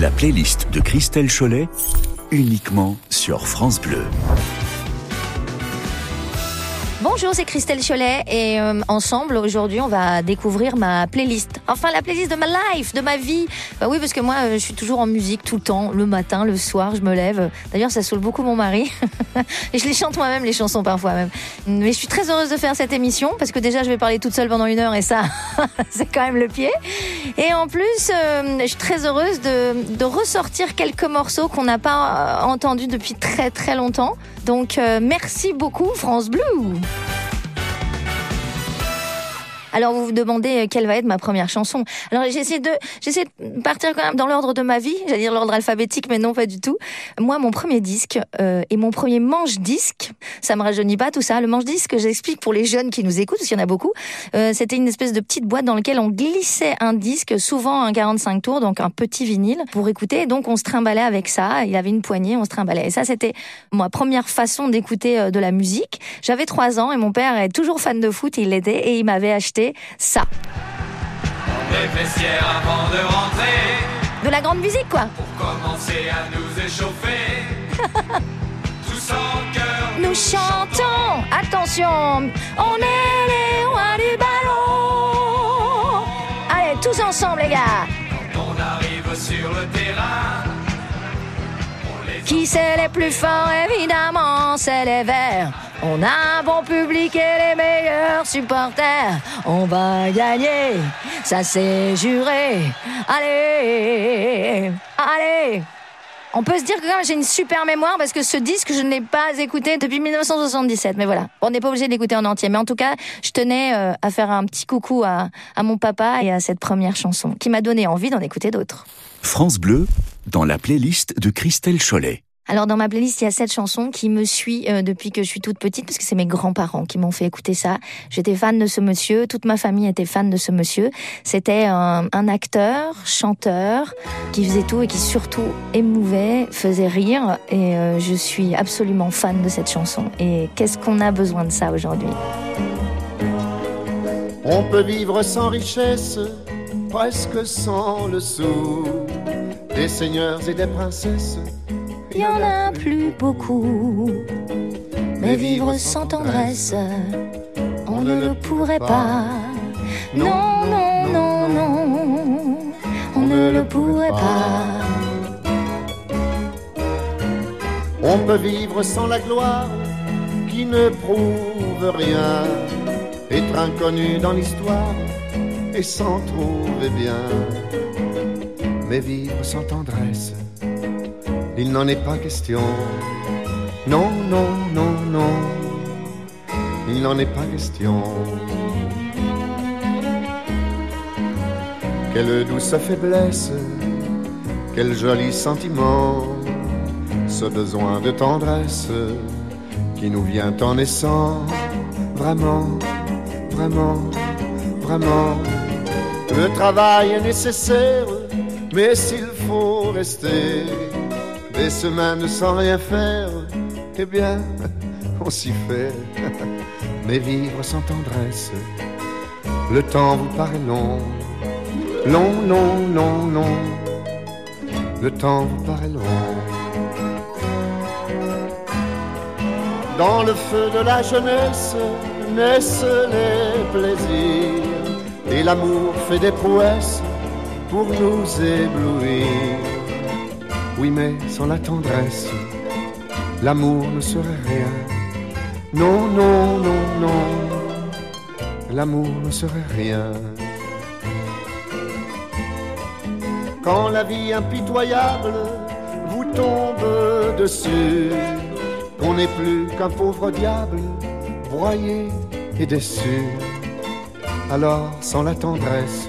La playlist de Christelle Cholet, uniquement sur France Bleu. Bonjour, c'est Christelle Cholet et euh, ensemble aujourd'hui on va découvrir ma playlist. Enfin la playlist de ma life, de ma vie. Bah oui parce que moi euh, je suis toujours en musique tout le temps, le matin, le soir, je me lève. D'ailleurs ça saoule beaucoup mon mari et je les chante moi-même les chansons parfois même. Mais je suis très heureuse de faire cette émission parce que déjà je vais parler toute seule pendant une heure et ça c'est quand même le pied. Et en plus euh, je suis très heureuse de, de ressortir quelques morceaux qu'on n'a pas entendus depuis très très longtemps. Donc merci beaucoup France Blue. Alors vous vous demandez euh, quelle va être ma première chanson. Alors j'essaie de j'essaie de partir quand même dans l'ordre de ma vie, j'allais dire l'ordre alphabétique, mais non pas du tout. Moi, mon premier disque euh, et mon premier manche disque, ça me rajeunit pas tout ça. Le manche disque, j'explique pour les jeunes qui nous écoutent, parce qu'il y en a beaucoup. Euh, C'était une espèce de petite boîte dans laquelle on glissait un disque, souvent un 45 tours, donc un petit vinyle pour écouter. Et donc on se trimballait avec ça. Il avait une poignée, on se trimballait. Et ça, c'était ma première façon d'écouter euh, de la musique. J'avais trois ans et mon père est toujours fan de foot, il l'était et il m'avait acheté ça. Les vestiaires avant de rentrer. De la grande musique, quoi. Pour commencer à nous échauffer. Tous en cœur. Nous chantons. Attention, on est les rois du ballon. Allez, tous ensemble, les gars. Quand on arrive sur le terrain. Qui c'est les plus forts Évidemment, c'est les Verts. On a un bon public et les meilleurs supporters. On va gagner, ça c'est juré. Allez, allez. On peut se dire que j'ai une super mémoire parce que ce disque je ne l'ai pas écouté depuis 1977. Mais voilà, on n'est pas obligé de l'écouter en entier. Mais en tout cas, je tenais euh, à faire un petit coucou à, à mon papa et à cette première chanson qui m'a donné envie d'en écouter d'autres. France Bleu, dans la playlist de Christelle Cholet. Alors dans ma playlist, il y a cette chanson qui me suit euh, depuis que je suis toute petite parce que c'est mes grands-parents qui m'ont fait écouter ça. J'étais fan de ce monsieur, toute ma famille était fan de ce monsieur. C'était un, un, acteur, chanteur qui faisait tout et qui surtout émouvait, faisait rire et euh, je suis absolument fan de cette chanson. Et qu'est-ce qu'on a besoin de ça aujourd'hui? On peut vivre sans richesse, presque sans le sou, des seigneurs et des princesses il y en a plus beaucoup. Mais vivre sans tendresse, on ne le pourrait pas. Non, non, non, non, on ne le pourrait pas. On peut vivre sans la gloire qui ne prouve rien, être inconnu dans l'histoire et s'en trouver bien. Mais vivre sans tendresse, il n'en est pas question. Non, non, non, non, il n'en est pas question. Quelle douce faiblesse, quel joli sentiment, ce besoin de tendresse qui nous vient en naissant. Vraiment, vraiment, vraiment, le travail est nécessaire, mais s'il faut rester des semaines sans rien faire, eh bien, on s'y fait. Mais vivre sans tendresse, le temps vous paraît long. Long, long, long, long. Le temps vous paraît long. Dans le feu de la jeunesse naissent les plaisirs. Et l'amour fait des prouesses pour nous éblouir. Oui, mais sans la tendresse, l'amour ne serait rien. Non, non, non, non, l'amour ne serait rien. Quand la vie impitoyable vous tombe dessus, qu'on n'est plus qu'un pauvre diable, broyé et déçu. Alors, sans la tendresse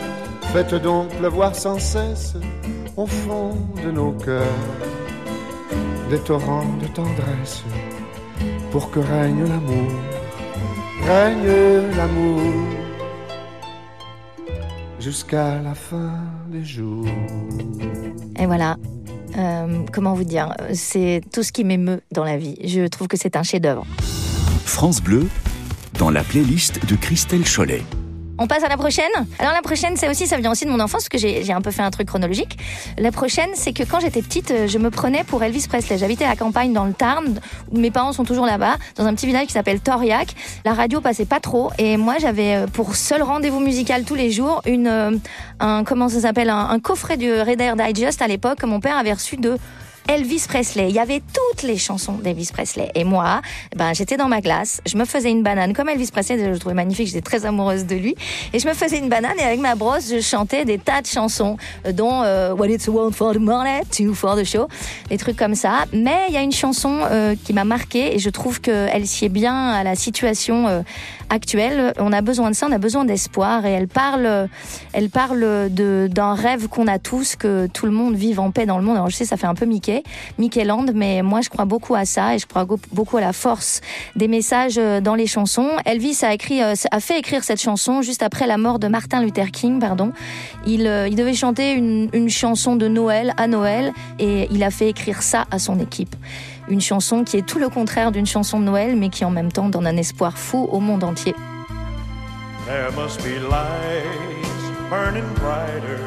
faites donc pleuvoir sans cesse au fond de nos cœurs des torrents de tendresse pour que règne l'amour, règne l'amour jusqu'à la fin des jours. Et voilà. Euh, comment vous dire C'est tout ce qui m'émeut dans la vie. Je trouve que c'est un chef-d'œuvre. France Bleu, dans la playlist de Christelle Cholet. On passe à la prochaine. Alors la prochaine, c'est aussi, ça vient aussi de mon enfance, parce que j'ai un peu fait un truc chronologique. La prochaine, c'est que quand j'étais petite, euh, je me prenais pour Elvis Presley. J'habitais à la campagne dans le Tarn, où mes parents sont toujours là-bas, dans un petit village qui s'appelle Toriac. La radio passait pas trop, et moi j'avais euh, pour seul rendez-vous musical tous les jours une, euh, un comment ça s'appelle, un, un coffret du Reader Digest à l'époque que mon père avait reçu de Elvis Presley. Il y avait toutes les chansons d'Elvis Presley. Et moi, ben, j'étais dans ma glace, je me faisais une banane comme Elvis Presley, je le trouvais magnifique, j'étais très amoureuse de lui. Et je me faisais une banane et avec ma brosse, je chantais des tas de chansons, euh, dont euh, What It's One for the Money, Two for the Show, des trucs comme ça. Mais il y a une chanson euh, qui m'a marquée et je trouve qu'elle sied bien à la situation euh, actuelle. On a besoin de ça, on a besoin d'espoir et elle parle, elle parle d'un rêve qu'on a tous, que tout le monde vive en paix dans le monde. Alors je sais, ça fait un peu Mickey, Mickey Land, mais moi je crois beaucoup à ça et je crois beaucoup à la force des messages euh, dans les chansons. Elvis a écrit, euh, a fait écrire cette chanson juste après la mort de Martin Luther King, pardon. Il, euh, il devait chanter une, une chanson de Noël à Noël et il a fait écrire ça à son équipe. Une chanson qui est tout le contraire d'une chanson de Noël, mais qui en même temps donne un espoir fou au monde entier. There must be lights burning brighter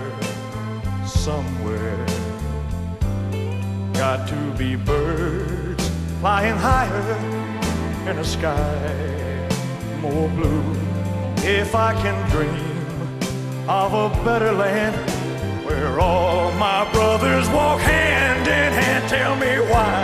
somewhere. Got to be birds flying higher in a sky more blue. If I can dream of a better land where all my brothers walk hand in hand, tell me why.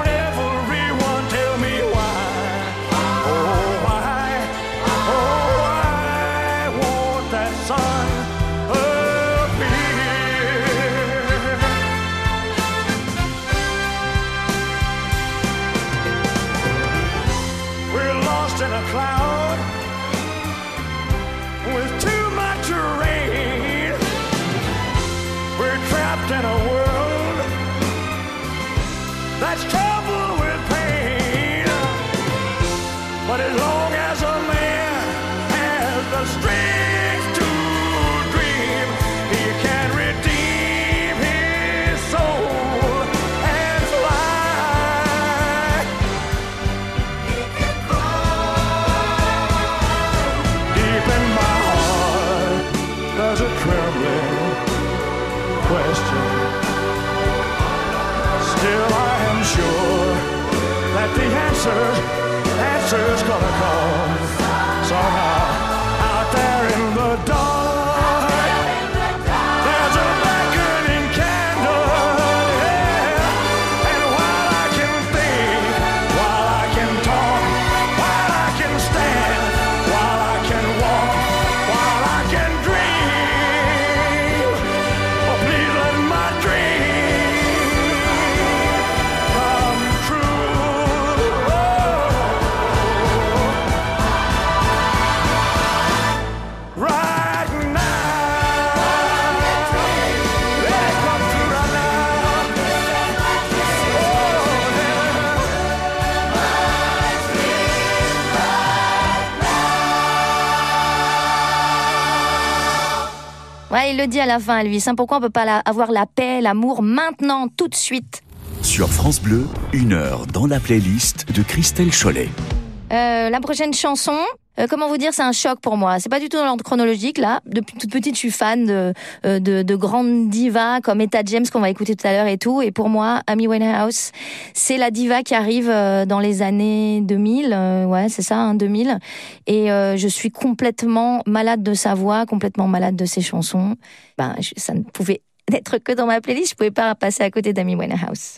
the answers, answers gonna come somehow. Ouais, il le dit à la fin, Elvis. hein, pourquoi on peut pas la- avoir la paix, l'amour maintenant, tout de suite? Sur France Bleu, une heure dans la playlist de Christelle Cholet. Euh, La prochaine chanson, Euh, comment vous dire, c'est un choc pour moi. C'est pas du tout dans l'ordre chronologique là. Depuis toute petite, je suis fan de euh, de, de grandes divas comme Etta James qu'on va écouter tout à l'heure et tout. Et pour moi, Amy Winehouse, c'est la diva qui arrive euh, dans les années 2000. euh, ouais, c'est ça, hein, 2000. Et je suis complètement malade de sa voix, complètement malade de ses chansons. Ben, ça ne pouvait être que dans ma playlist. Je pouvais pas passer à côté d'Amy Winehouse.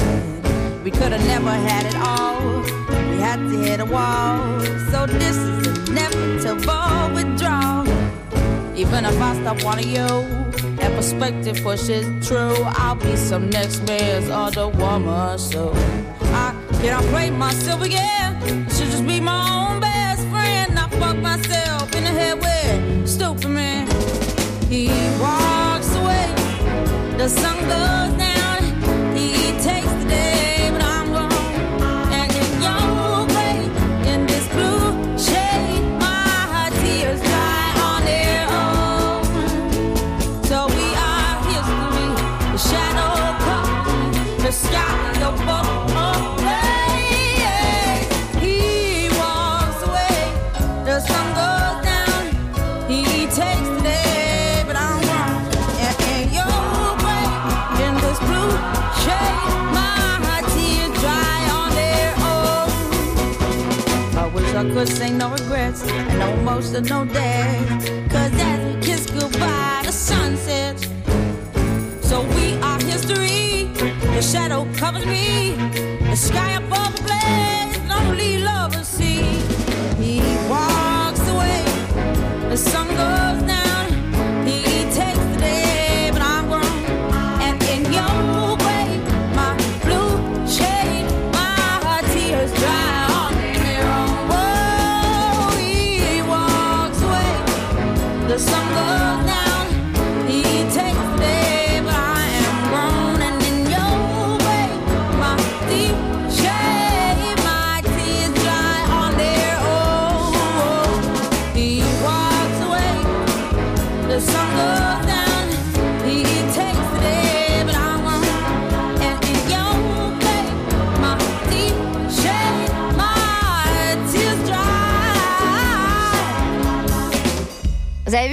We could have never had it all. We had to hit a wall. So this is inevitable withdrawal. Even if I stop wanting you, and perspective pushes true, I'll be some next man's other woman. So I cannot play myself again. Should just be my own best friend. I fuck myself in the head with stupid man. He walks away, the sun goes down. I could say no regrets and no emotional days. Cause as we kiss goodbye, the sun sets. So we are history. The shadow covers me. The sky above the blaze, lonely lovers see. He walks away. The sun goes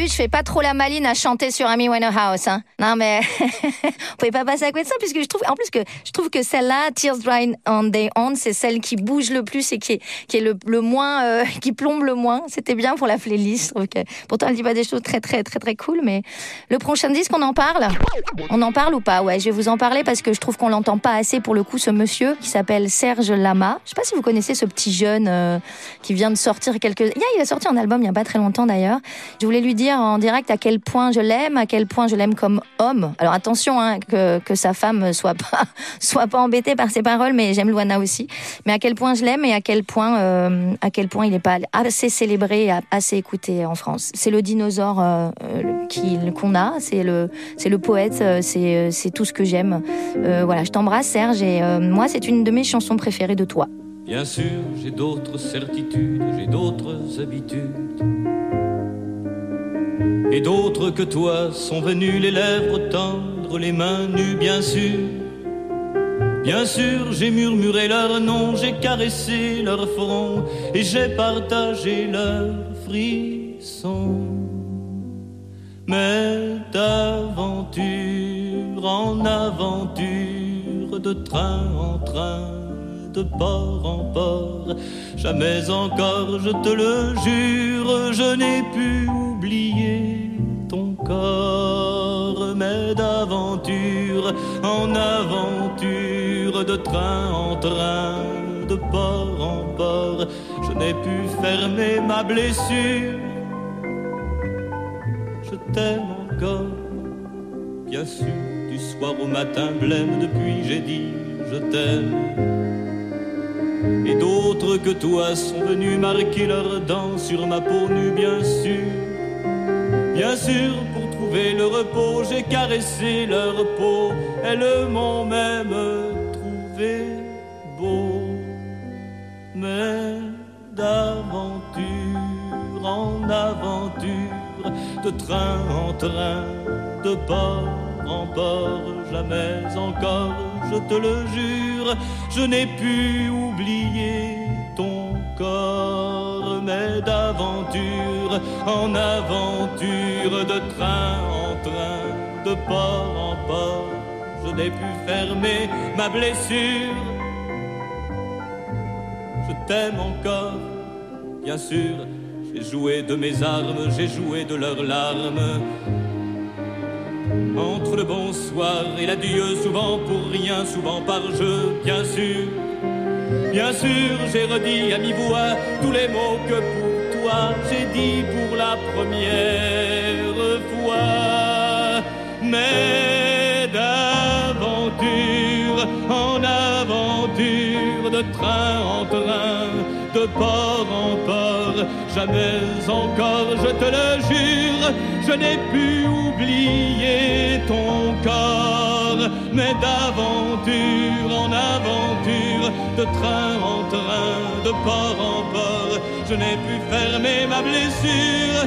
je fais pas trop la maline à chanter sur Amy Winehouse. Hein. Non mais vous pouvez pas passer à côté de ça puisque je trouve, en plus que je trouve que celle-là, Tears Dry on Day On, c'est celle qui bouge le plus et qui est, qui est le, le moins, euh, qui plombe le moins. C'était bien pour la playlist. Je trouve pourtant, elle dit pas des choses très très très très cool, mais le prochain disque, on en parle? On en parle ou pas? Ouais, je vais vous en parler parce que je trouve qu'on l'entend pas assez pour le coup. Ce monsieur qui s'appelle Serge Lama. Je sais pas si vous connaissez ce petit jeune euh, qui vient de sortir quelques. Il a sorti un album il y a pas très longtemps d'ailleurs. Je voulais lui dire en direct à quel point je l'aime, à quel point je l'aime comme homme. Alors attention hein, que, que sa femme soit pas soit pas embêtée par ses paroles, mais j'aime Luana aussi. Mais à quel point je l'aime et à quel point euh, à quel point il n'est pas assez célébré, assez écouté en France. C'est le dinosaure euh, qu'on a, c'est le c'est le poète, euh, c'est c'est tout ce que j'aime. Voilà, je t'embrasse Serge et moi c'est une de mes chansons préférées de toi. Bien sûr, j'ai d'autres certitudes, j'ai d'autres habitudes. Et d'autres que toi sont venus les lèvres tendres, les mains nues, bien sûr. Bien sûr, j'ai murmuré leur nom, j'ai caressé leur front et j'ai partagé leurs frissons. Mais d'aventure en aventure, de train en train, de port en port, jamais encore, je te le jure, je n'ai pu oublier ton corps. mais d'aventure en aventure, de train en train, de port en port. Je n'ai pu fermer ma blessure. Je t'aime encore, bien sûr, du soir au matin blême depuis j'ai dit je t'aime. Et d'autres que toi sont venus marquer leurs dents sur ma peau nue, bien sûr. Bien sûr, pour trouver le repos, j'ai caressé leur peau. Elles m'ont même trouvé beau. Mais d'aventure en aventure, de train en train, de port jamais encore, je te le jure, je n'ai pu oublier ton corps, mais d'aventure en aventure, de train en train, de port en port, je n'ai pu fermer ma blessure. Je t'aime encore, bien sûr, j'ai joué de mes armes, j'ai joué de leurs larmes. Entre le bonsoir et l'adieu, souvent pour rien, souvent par jeu, bien sûr. Bien sûr, j'ai redit à mi-voix tous les mots que pour toi j'ai dit pour la première fois. Mais d'aventure en aventure, de train en train, de port en port, jamais encore, je te le jure, je n'ai pu oublier ton corps, mais d'aventure en aventure, de train en train, de port en port, je n'ai pu fermer ma blessure.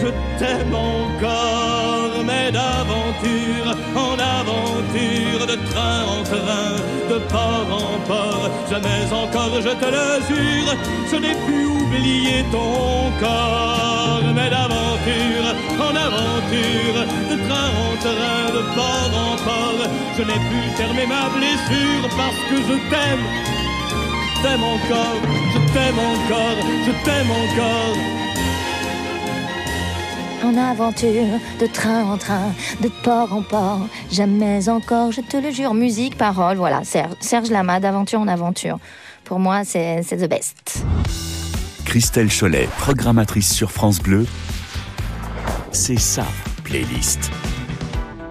Je t'aime encore, mais d'aventure en aventure, de train en train, de port en port, jamais encore, je te le jure, je n'ai pu oublier ton corps, mais d'aventure en aventure, de train en train, de port en port, je n'ai pu fermer ma blessure parce que je t'aime, t'aime encore, je t'aime encore, je t'aime encore. En aventure, de train en train, de port en port, jamais encore, je te le jure. Musique, parole, voilà, Serge, Lama, d'aventure en aventure. Pour moi, c'est c'est the best. Christelle Cholet, programmatrice sur France Bleu, c'est sa playlist.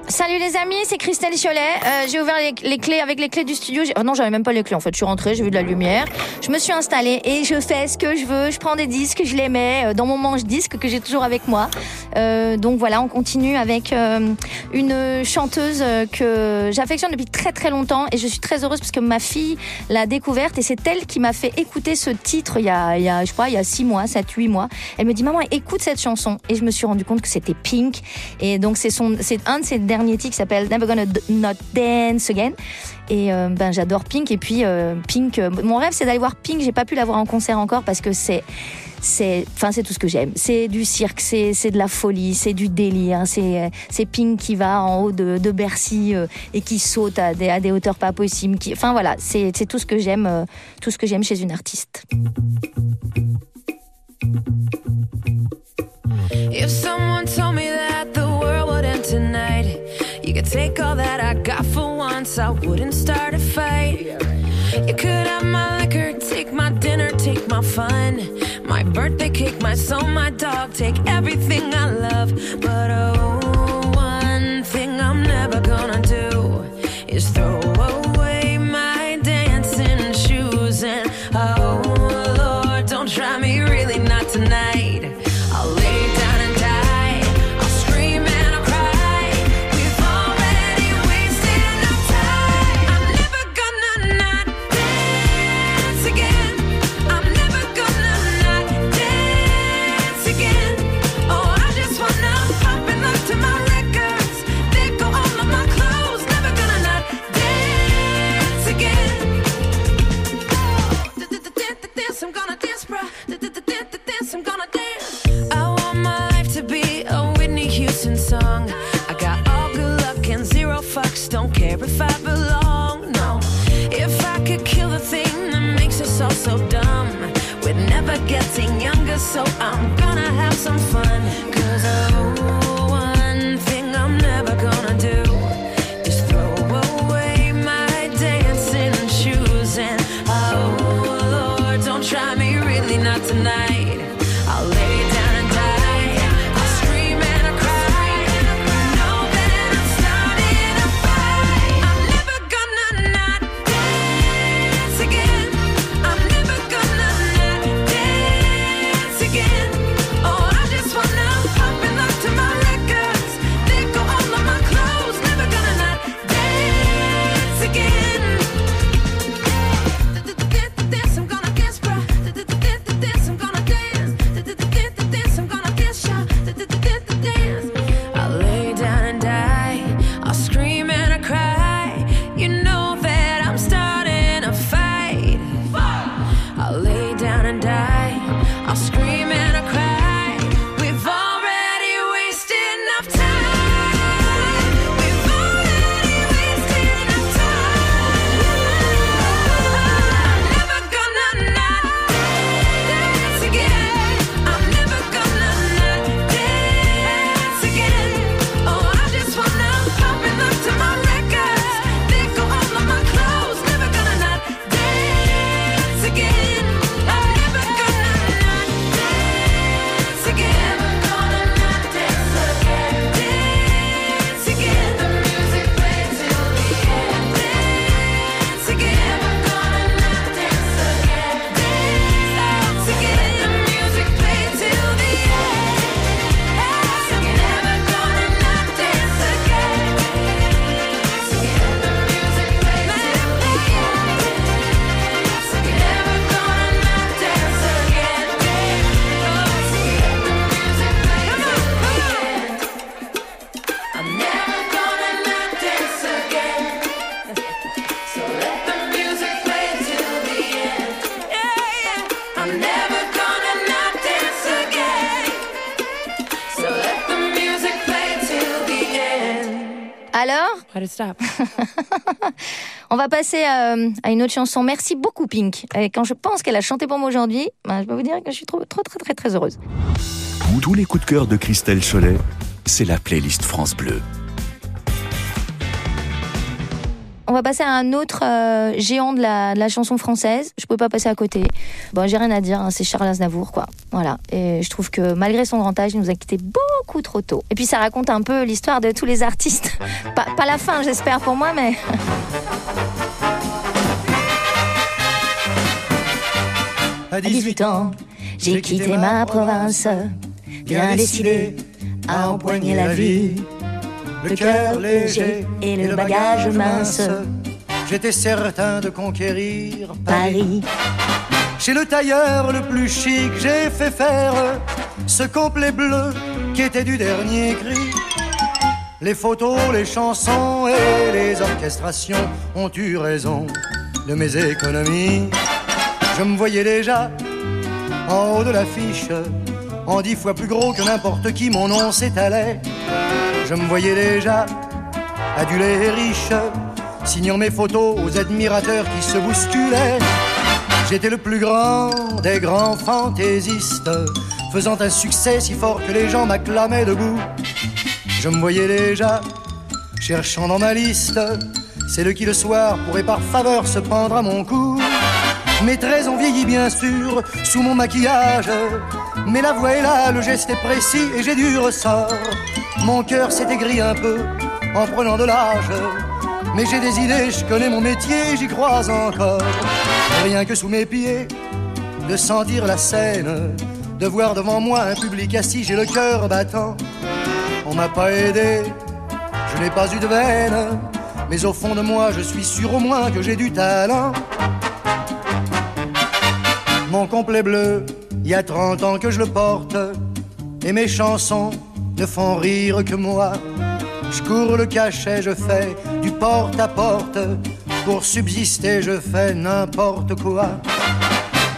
Salut les amis, c'est Christelle Cholet. Euh, j'ai ouvert les, clés avec les clés du studio. Oh non, j'avais même pas les clés en fait. Je suis rentrée, j'ai vu de la lumière. Je me suis installée et je fais ce que je veux. Je prends des disques, je les mets euh, dans mon manche disque que j'ai toujours avec moi. Euh, donc voilà, on continue avec euh, une chanteuse euh, que j'affectionne depuis très très longtemps et je suis très heureuse parce que ma fille l'a découverte et c'est elle qui m'a fait écouter ce titre il y a, je crois il y a six mois, sept, huit mois. Elle me dit maman écoute cette chanson et je me suis rendu compte que c'était Pink et donc c'est son c'est un de ses titres qui s'appelle Never Gonna Not Dance Again. Et euh, ben j'adore Pink. Et puis euh, Pink euh, mon rêve c'est d'aller voir Pink. J'ai pas pu la voir en concert encore parce que c'est c'est enfin c'est tout ce que j'aime. C'est du cirque c'est de la folie c'est du délire. C'est c'est Pink qui va en haut de, de Bercy et qui saute à des, à des hauteurs pas possibles qui enfin voilà. C'est tout ce que j'aime tout ce que j'aime chez une artiste If someone told me that the world would end tonight, you could take all that I got for once, I wouldn't start a fight. You could have my liquor, take my dinner, take my fun, my birthday cake, my soul, my dog, take everything I love. But oh, stop? on va passer euh, à une autre chanson. Merci beaucoup, Pink. Et quand je pense qu'elle a chanté pour moi aujourd'hui, ben, je peux vous dire que je suis trop, trop, très, très, très heureuse. Tous- Tous les coups de cœur de Christelle Cholet, c'est la playlist France Bleu. Va passer à un autre euh, géant de la, de la chanson française. Je peux pas passer à côté. Bon, j'ai rien à dire. hein, c'est Charles Aznavour, quoi. Voilà. Et je trouve que malgré son grand âge, il nous a quittés beaucoup trop tôt. Et puis ça raconte un peu l'histoire de tous les artistes. pas, pas la fin, j'espère pour moi, mais. À À 18 ans, j'ai quitté ma province, bien décidé à empoigner la vie. Le cœur léger et le bagage mince, J'étais certain de conquérir Paris. Chez le tailleur le plus chic, j'ai fait faire ce complet bleu qui était du dernier cri. Les photos, les chansons et les orchestrations ont eu raison de mes économies. Je me voyais déjà en haut de l'affiche, en dix fois plus gros que n'importe qui, mon nom s'étalait. Je me voyais déjà adulé et riche, signant mes photos aux admirateurs qui se bousculaient. J'étais le plus grand des grands fantaisistes, faisant un succès si fort que les gens m'acclamaient debout. Je me voyais déjà cherchant dans ma liste celle qui le soir pourrait par faveur se prendre à mon cou. Mes traits ont vieilli bien sûr sous mon maquillage, mais la voix est là, le geste est précis et j'ai du ressort. Mon cœur s'est aigri un peu en prenant de l'âge, mais j'ai des idées, je connais mon métier, j'y crois encore. Rien que sous mes pieds, de sentir la scène, de voir devant moi un public assis, j'ai le cœur battant. On m'a pas aidé, je n'ai pas eu de veine, mais au fond de moi, je suis sûr au moins que j'ai du talent. Mon complet bleu, il y a 30 ans que je le porte, et mes chansons ne font rire que moi. Je cours le cachet, je fais du porte à porte, pour subsister, je fais n'importe quoi.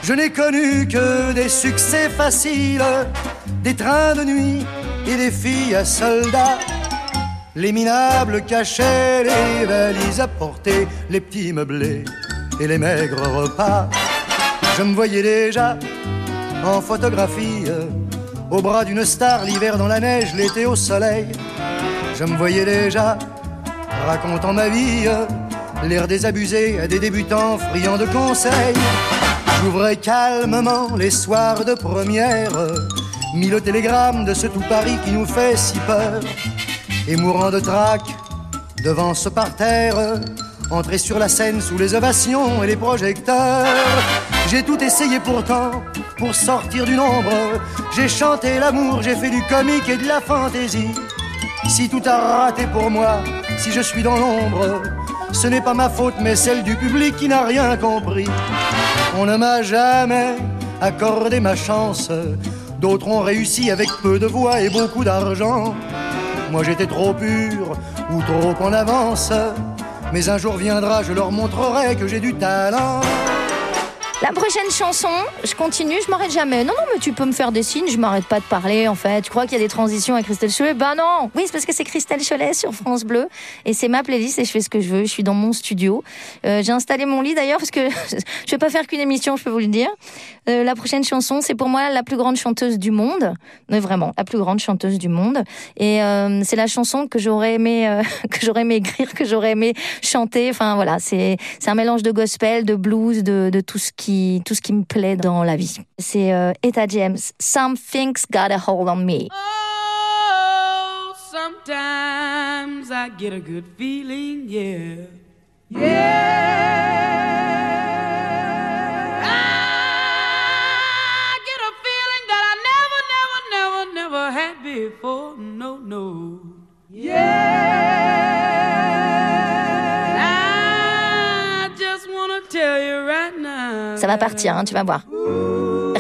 Je n'ai connu que des succès faciles, des trains de nuit et des filles à soldats. Les minables cachets, les valises à porter, les petits meublés et les maigres repas. Je me voyais déjà en photographie, au bras d'une star, l'hiver dans la neige, l'été au soleil. Je me voyais déjà racontant ma vie, l'air désabusé à des débutants friands de conseils. J'ouvrais calmement les soirs de première, mis le télégramme de ce tout Paris qui nous fait si peur. Et mourant de trac devant ce parterre, entrer sur la scène sous les ovations et les projecteurs. J'ai tout essayé pourtant pour sortir du nombre. J'ai chanté l'amour, j'ai fait du comique et de la fantaisie. Si tout a raté pour moi, si je suis dans l'ombre, ce n'est pas ma faute mais celle du public qui n'a rien compris. On ne m'a jamais accordé ma chance. D'autres ont réussi avec peu de voix et beaucoup d'argent. Moi j'étais trop pur ou trop en avance. Mais un jour viendra, je leur montrerai que j'ai du talent. La prochaine chanson, je continue, je m'arrête jamais. Non, non, mais tu peux me faire des signes, je m'arrête pas de parler en fait. Tu crois qu'il y a des transitions avec Christelle Cholet Ben non Oui, c'est parce que c'est Christelle Cholet sur France Bleu et c'est ma playlist et je fais ce que je veux. Je suis dans mon studio. Euh, J'ai installé mon lit d'ailleurs parce que je vais pas faire qu'une émission, je peux vous le dire. Euh, la prochaine chanson, c'est pour moi la plus grande chanteuse du monde. Mais vraiment, la plus grande chanteuse du monde. Et euh, c'est la chanson que j'aurais aimé, que j'aurais aimé écrire, que j'aurais aimé chanter. Enfin voilà, c'est c'est un mélange de gospel, de blues, de, de tout ce qui tout ce qui me plaît dans la vie. C'est euh, Etta James. Something's got a hold on me. Oh, sometimes I get a good feeling, yeah. Yeah. I get a feeling that I never, never, never, never had before. No, no. Va partir, hein, tu vas voir.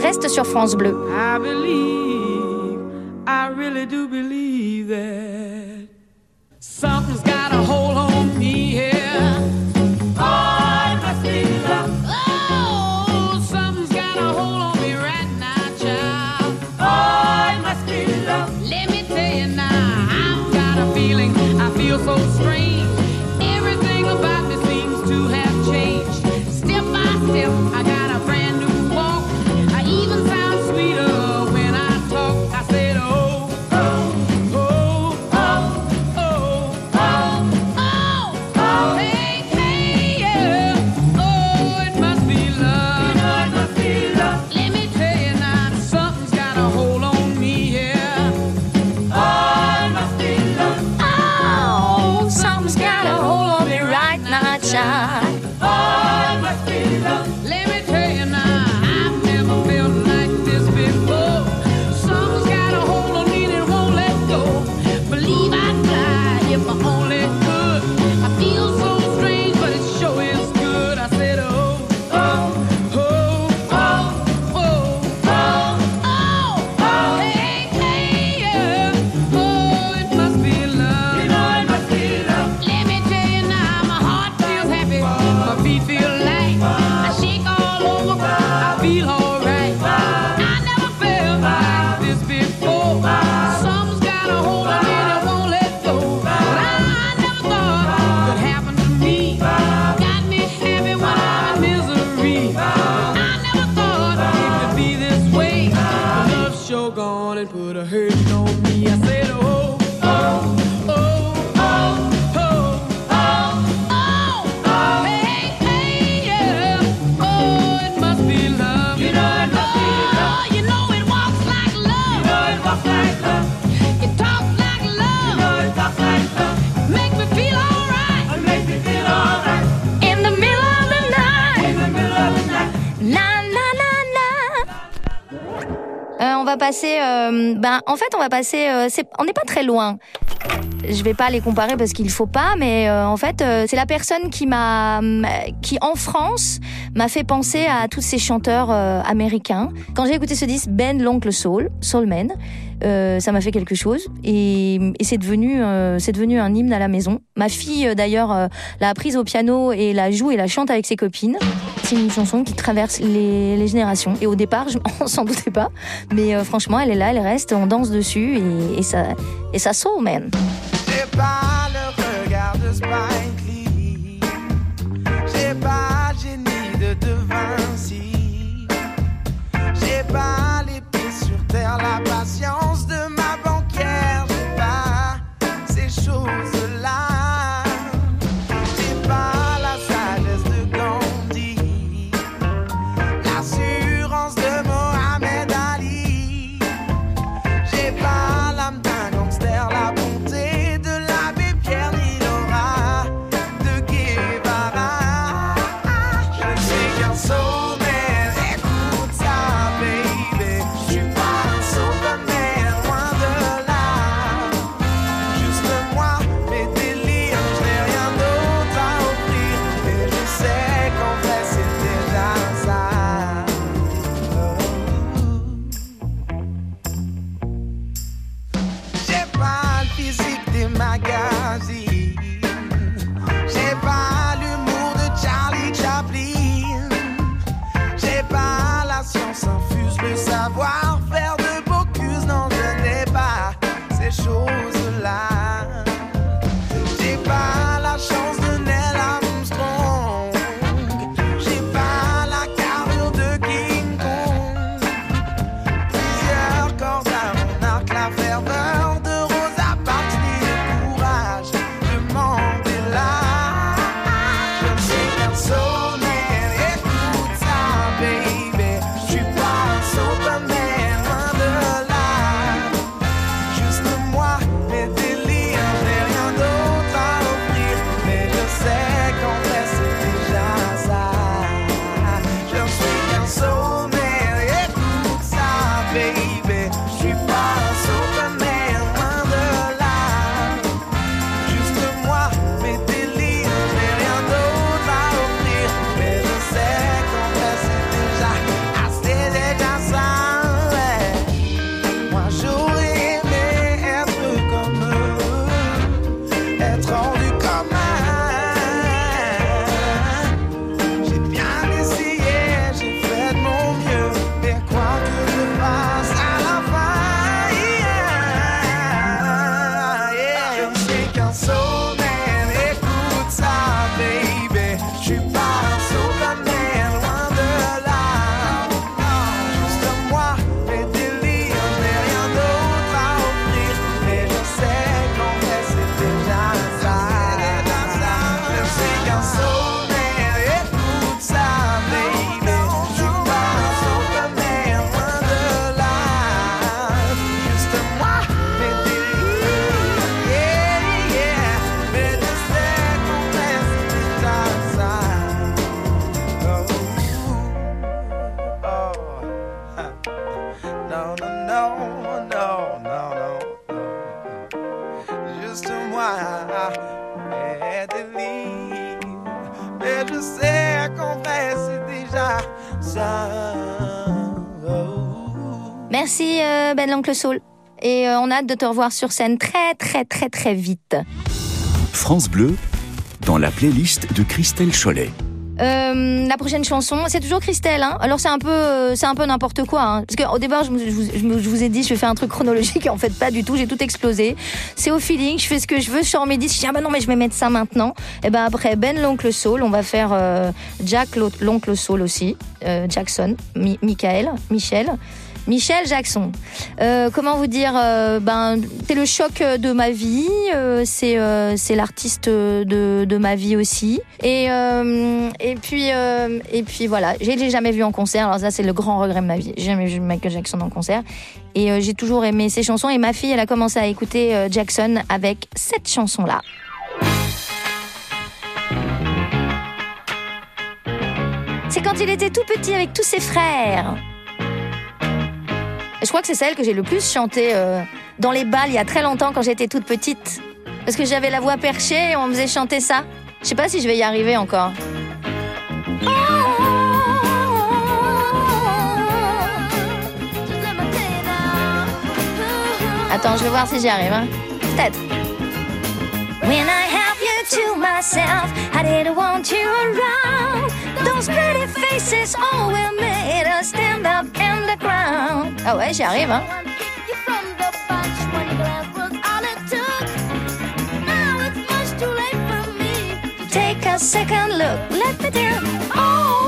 Reste sur France Bleu. I believe, I really do believe that something's got a hold on on va passer. euh, on n'est pas très loin. Je vais pas les comparer parce qu'il faut pas, mais euh, en fait, euh, c'est la personne qui m'a, qui en France m'a fait penser à tous ces chanteurs américains. Quand j'ai écouté ce disque, Ben l'oncle Soul, Soulman, euh, ça m'a fait quelque chose et, c'est devenu, euh, c'est devenu un hymne à la maison. Ma fille euh, d'ailleurs l'a apprise au piano et la joue et la chante avec ses copines. C'est une chanson qui traverse les, les générations. Et au départ, je on s'en doutait pas, mais franchement, elle est là, elle reste, on danse dessus et, ça, et ça man. J'ai pas. J'ai pas les sur terre, la Merci euh, Ben l'oncle Soul. Et euh, on a hâte de te revoir sur scène très très très très vite. France Bleu, dans la playlist de Christelle Cholet. Euh, la prochaine chanson, c'est toujours Christelle. Hein Alors c'est un peu, euh, c'est un peu n'importe quoi. Hein Parce qu'au départ, je, je vous, je me- je vous ai dit, je vais faire un truc chronologique. Et en fait, pas du tout. J'ai tout explosé. C'est au feeling. Je fais ce que je veux. Je sors mes disques. Je dis ah bah non, mais je vais mettre ça maintenant. Et ben après Ben l'oncle Soul, on va faire euh, Jack l'oncle Soul aussi, euh, Jackson, Mi- Michael, Michel. Michel Jackson. Euh, comment vous dire euh, Ben, c'est le choc de ma vie. euh, c'est c'est l'artiste de, de ma vie aussi. Et et puis et puis voilà. J'ai jamais vu en concert. Alors ça, c'est le grand regret de ma vie. J'ai jamais vu Michael Jackson en concert. Et j'ai toujours aimé ses chansons. Et ma fille, elle a commencé à écouter Jackson avec cette chanson là. C'est quand il était tout petit avec tous ses frères. Je crois que c'est celle que j'ai le plus chantée euh, dans les balles il y a très longtemps quand j'étais toute petite. Parce que j'avais la voix perchée et on me faisait chanter ça. Je sais pas si je vais y arriver encore. Attends, je vais voir si j'y arrive. Hein. Peut-être. To myself, I didn't want you around. Those pretty faces all will made us stand up in the ground. Ah ouais, j'y arrive, hein. Take a second look, let me down. Oh,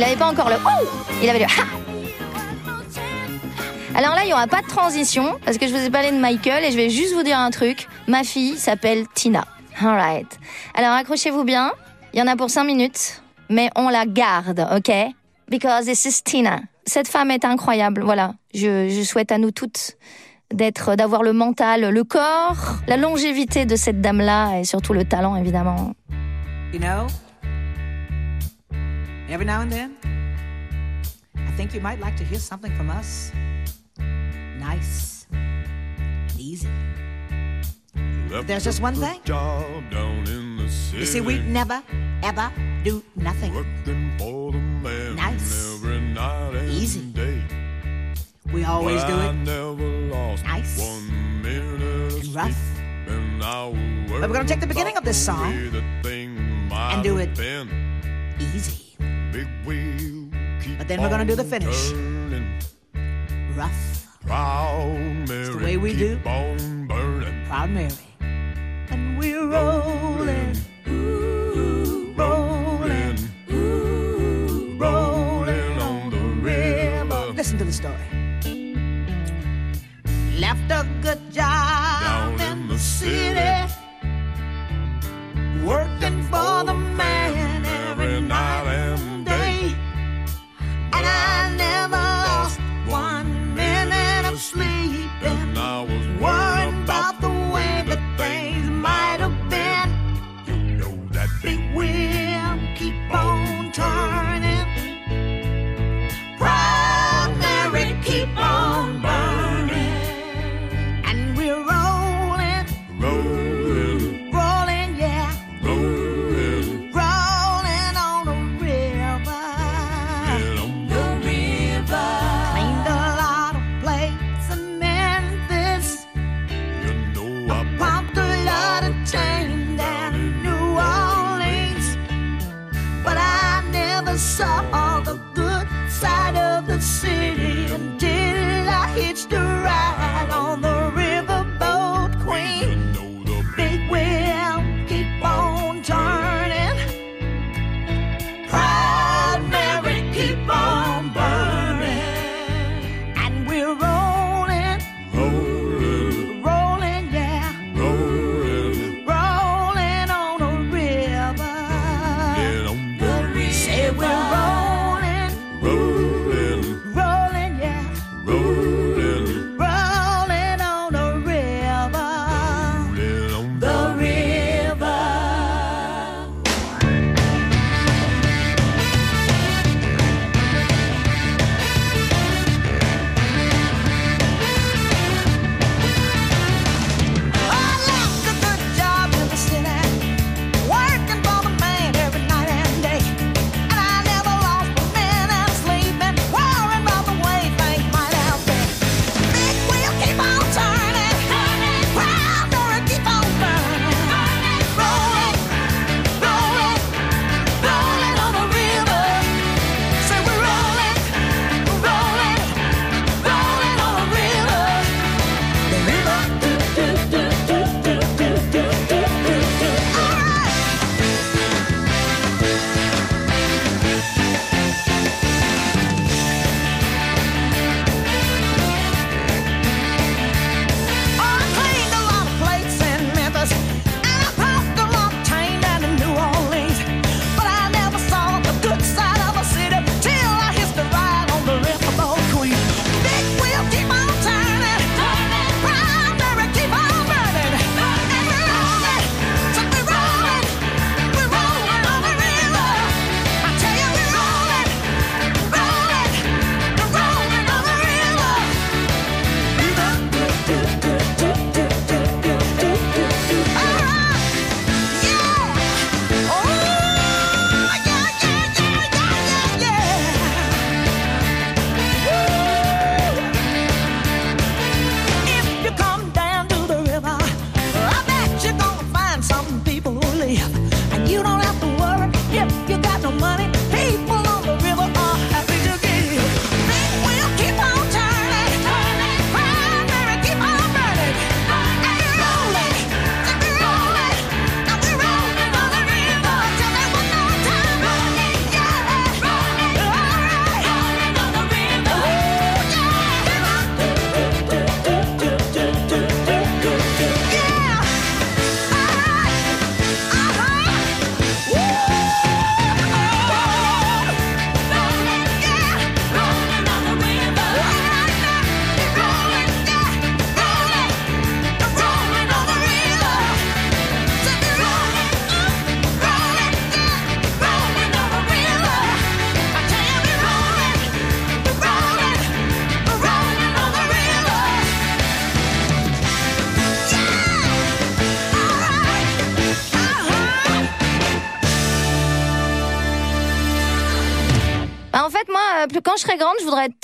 Il avait pas encore le oh, il avait le ha. Alors là, il y aura pas de transition parce que je vous ai parlé de Michael et je vais juste vous dire un truc. Ma fille s'appelle Tina. Alright. Alors accrochez-vous bien. Il y en a pour 5 minutes, mais on la garde, ok? Because this is Tina. Cette femme est incroyable. Voilà. Je, je souhaite à nous toutes d'être, d'avoir le mental, le corps, la longévité de cette dame-là et surtout le talent, évidemment. You know, every now and then, I think you might like to hear something from us. Nice and easy. But there's just one thing. You see, we never, ever do nothing nice, easy. We always do it nice and rough. But we're going to take the beginning of this song and do it easy. But then we're going to do the finish. Turning. Rough. Proud Mary. It's the way we do. Proud Mary. And we're rolling. Rolling. Rolling on the river. Listen to the story. Left a good job Down in the city. city working for the man every night. I never lost one minute of sleep, and I was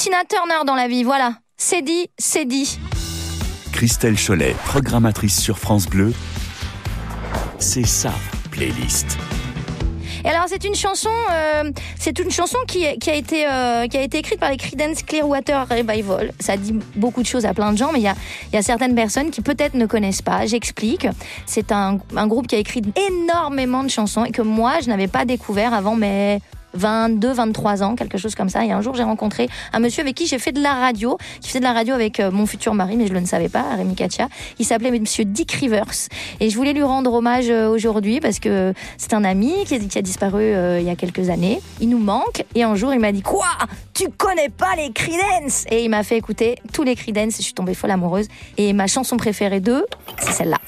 Tina Turner dans la vie. Voilà. C'est dit, c'est dit. Christelle Cholet, programmatrice sur France Bleu, c'est sa playlist. Et alors c'est une chanson, euh, c'est une chanson qui, qui a été euh, qui a été écrite par les Creedence Clearwater Revival. Ça dit beaucoup de choses à plein de gens, mais il y a il y a certaines personnes qui peut-être ne connaissent pas. J'explique. C'est un, un groupe qui a écrit énormément de chansons et que moi je n'avais pas découvert avant mes 22, 23 ans, quelque chose comme ça. Et un jour, j'ai rencontré un monsieur avec qui j'ai fait de la radio, qui faisait de la radio avec euh, mon futur mari, mais je le ne savais pas, Rémi Katia. Il s'appelait Monsieur Dick Rivers. Et je voulais lui rendre hommage euh, aujourd'hui parce que c'est un ami qui a, disparu euh, il y a quelques années. Il nous manque. Et un jour, il m'a dit Quoi? Tu connais pas les Creedence? Et il m'a fait écouter tous les Creedence. Je suis tombée folle amoureuse. Et ma chanson préférée d'eux, c'est celle-là.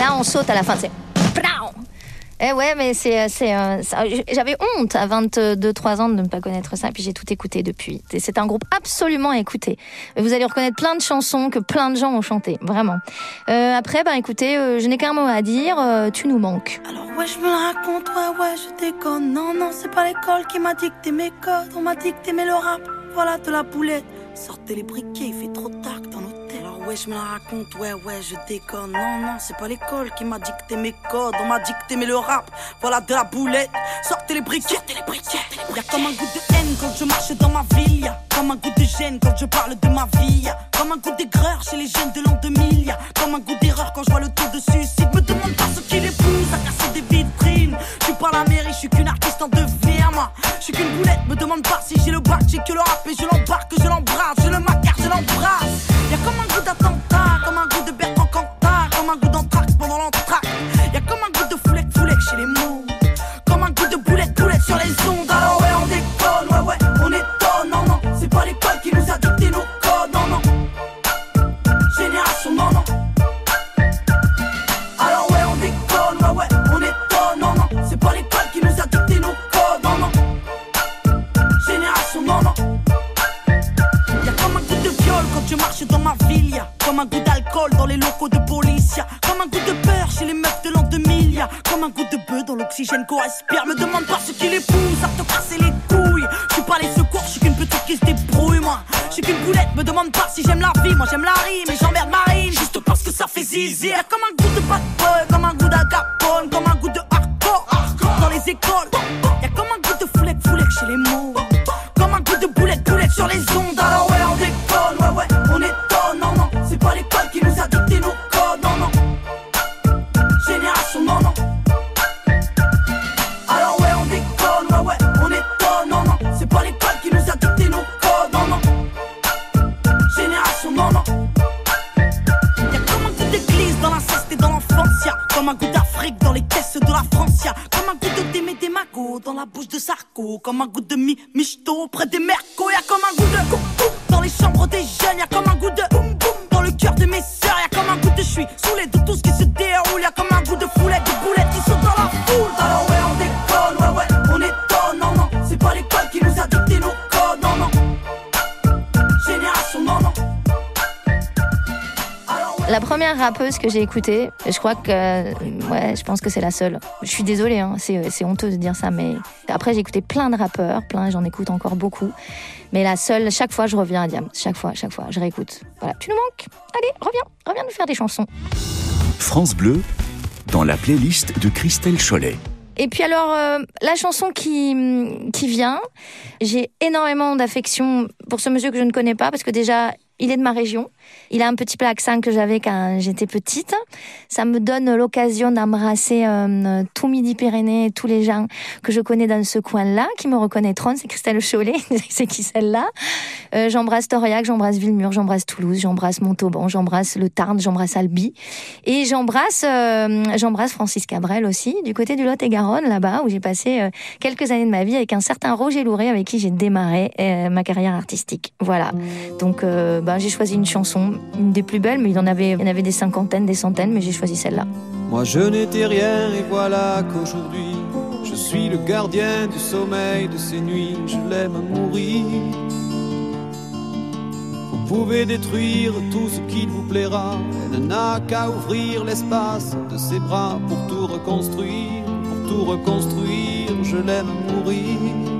Là, on saute à la fin. C'est. Eh ouais, mais c'est. c'est, J'avais honte à 22-3 ans de ne pas connaître ça, puis j'ai tout écouté depuis. Et C'est un groupe absolument à écouter. Vous allez reconnaître plein de chansons que plein de gens ont chantées, vraiment. Euh, après, bah écoutez, euh, je n'ai qu'un mot à dire, euh, tu nous manques. Alors ouais je me raconte, ouais ouais je déconne Non non c'est pas l'école qui m'a dicté mes codes On m'a dicté mais le rap, voilà de la boulette Sortez les briquets, il fait trop tard dans ouais je me la raconte, ouais ouais je déconne. Non non c'est pas l'école qui m'a dicté mes codes. On m'a dicté mais le rap, voilà de la boulette. Sortez les briquets, sortez les briquets Y'a comme un goût de haine quand je marche dans ma ville. Y'a comme un goût de gêne quand je parle de ma vie. Y'a comme un goût d'aigreur chez les jeunes de l'an 2000 Y'a comme un goût d'erreur quand je vois le taux de suicide. Me demande pas ce qui les pousse à casser des vitrines. Je suis pas la mairie, je suis qu'une artiste en devenir moi. Je suis qu'une boulette, me demande pas si j'ai le bac J'ai que le rap et je l'embarque, je l'embrasse. Je le macar, je l'embrasse. Y'a comme un goût comme un goût de Bertrand Cantat Comme un goût d'entraque pendant l'entraque. Y'a comme un goût de foulec, foulec chez les mots. Comme un goût de boulette, boulette sur les ondes comme un goût d'alcool dans les locaux de police Y'a comme un goût de peur chez les meufs de l'an 2000 Y'a comme un goût de bœuf dans l'oxygène qu'on respire Me demande pas ce qui les pousse à te casser les couilles. Je suis pas les secours, je suis qu'une petite qui se débrouille moi. Je suis qu'une boulette, me demande pas si j'aime la vie. Moi j'aime la rime et j'emmerde ma rime. Juste parce que ça fait zizi. Comme un goût de bad comme un goût d'agapone Comme un goût de hardcore, dans les écoles Y'a comme un goût de foulec, foulec chez les mots. Comme un goût de boulette, boulette sur les ondes bouche de Sarko. Comme un goût de mi Michto près des Mercos. Y'a comme un goût de coucou dans les chambres des jeunes. Y'a comme La première rappeuse que j'ai écoutée, je crois que, euh, ouais, je pense que c'est la seule. Je suis désolée, hein, c'est, c'est honteux de dire ça, mais après j'ai écouté plein de rappeurs, plein, j'en écoute encore beaucoup. Mais la seule, chaque fois je reviens à Diam, chaque fois, chaque fois, je réécoute. Voilà, tu nous manques? Allez, reviens, reviens nous faire des chansons. France Bleu, dans la playlist de Christelle Cholet. Et puis alors, euh, la chanson qui, qui vient, j'ai énormément d'affection pour ce monsieur que je ne connais pas, parce que déjà, il est de ma région. Il a un petit peu l'accent que j'avais quand j'étais petite. Ça me donne l'occasion d'embrasser euh, tout Midi-Pyrénées, tous les gens que je connais dans ce coin-là, qui me reconnaîtront. C'est Christelle Chollet, c'est qui celle-là euh, J'embrasse Toriac, j'embrasse Villemur, j'embrasse Toulouse, j'embrasse Montauban, j'embrasse le Tarn, j'embrasse Albi. Et j'embrasse euh, Francis Cabrel aussi, du côté du Lot-et-Garonne, là-bas, où j'ai passé quelques années de ma vie avec un certain Roger Louré, avec qui j'ai démarré ma carrière artistique. Voilà. Donc, ben, j'ai choisi une chanson, une des plus belles, mais il y en avait, des cinquantaines, des centaines, mais j'ai choisi celle-là. Moi je n'étais rien et voilà qu'aujourd'hui je suis le gardien du sommeil de ces nuits, je l'aime à mourir. Vous pouvez détruire tout ce qu'il vous plaira, elle n'a qu'à ouvrir l'espace de ses bras pour tout reconstruire, pour tout reconstruire, je l'aime à mourir.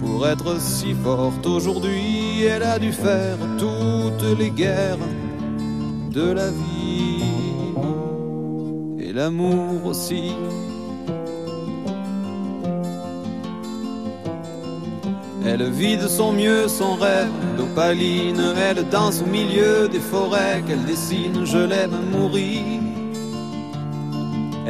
pour être si forte aujourd'hui, elle a dû faire toutes les guerres de la vie et l'amour aussi. Elle vit de son mieux son rêve d'opaline, elle danse au milieu des forêts qu'elle dessine, je l'aime mourir.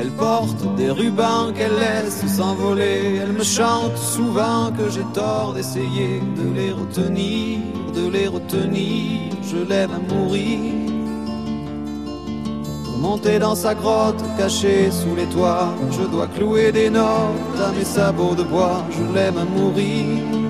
Elle porte des rubans qu'elle laisse s'envoler. Elle me chante souvent que j'ai tort d'essayer de les retenir, de les retenir. Je l'aime à mourir. Pour monter dans sa grotte cachée sous les toits, je dois clouer des notes à mes sabots de bois. Je l'aime à mourir.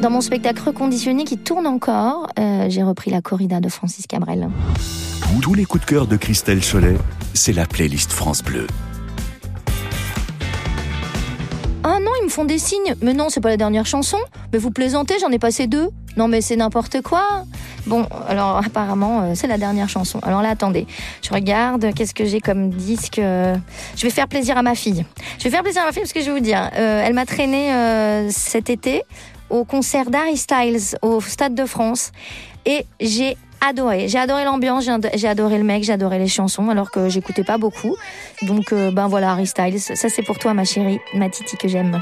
Dans mon spectacle reconditionné qui tourne encore, euh, j'ai repris la corrida de Francis Cabrel. Tous les coups de cœur de Christelle Cholet, c'est la playlist France Bleu. Ah non, ils me font des signes. Mais non, c'est pas la dernière chanson. Mais vous plaisantez, j'en ai passé deux. Non, mais c'est n'importe quoi. Bon, alors apparemment, euh, c'est la dernière chanson. Alors là, attendez. Je regarde, qu'est-ce que j'ai comme disque euh, Je vais faire plaisir à ma fille. Je vais faire plaisir à ma fille parce que je vais vous dire, euh, elle m'a traîné cet été au concert d'Harry Styles au Stade de France. Et j'ai adoré. J'ai adoré l'ambiance, j'ai ad- j'ai adoré le mec, j'ai adoré les chansons, alors que j'écoutais pas beaucoup. Donc, euh, ben voilà, Harry Styles. Ça, c'est pour toi, ma chérie, ma titi que j'aime.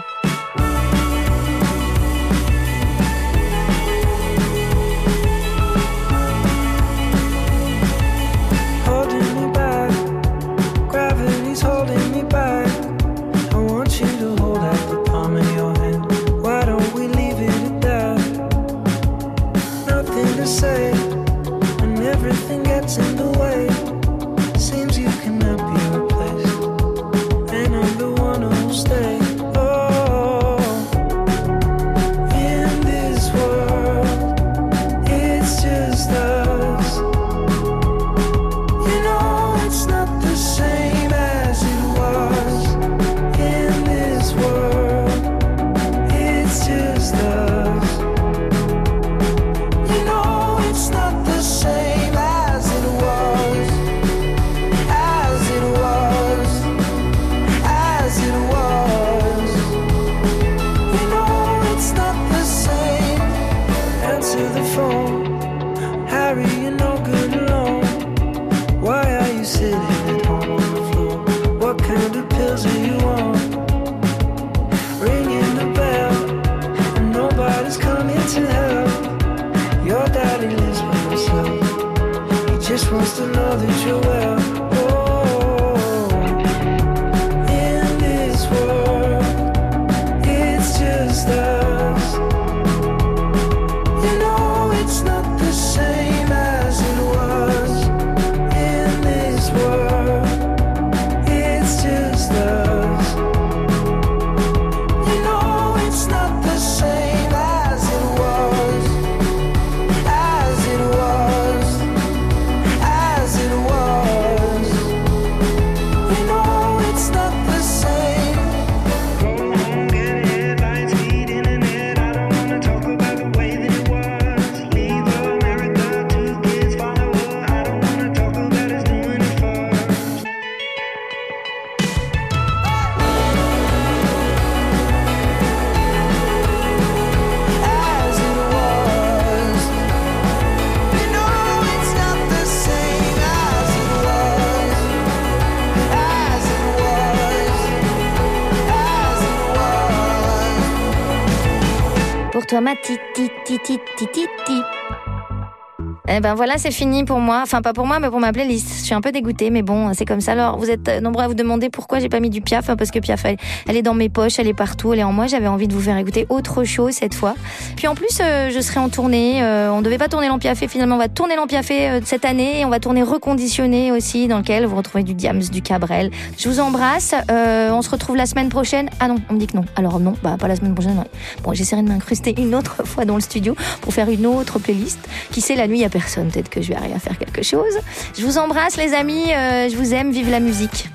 マチッ Eh ben voilà, c'est fini pour moi. Enfin, pas pour moi, mais pour ma playlist. Je suis un peu dégoûtée, mais bon, c'est comme ça. Alors, vous êtes nombreux à vous demander pourquoi j'ai pas mis du Piaf, hein, parce que Piaf, elle, est dans mes poches, elle est partout, elle est en moi. J'avais envie de vous faire écouter autre chose cette fois. Puis en plus, euh, je serai en tournée. Euh, on devait pas tourner l'Ampiafé, finalement, on va tourner l'Ampiafé euh, cette année. On va tourner Reconditionné aussi, dans lequel vous retrouvez du Diams, du Cabrel. Je vous embrasse. Euh, on se retrouve la semaine prochaine. Ah non, on me dit que non. Alors non, bah pas la semaine prochaine. ouais. Bon, j'essaierai de m'incruster une autre fois dans le studio pour faire une autre playlist. Qui sait, la nuit, il y a Peut-être que je vais arriver à faire quelque chose. Je vous embrasse, les amis. Euh, je vous aime. Vive la musique.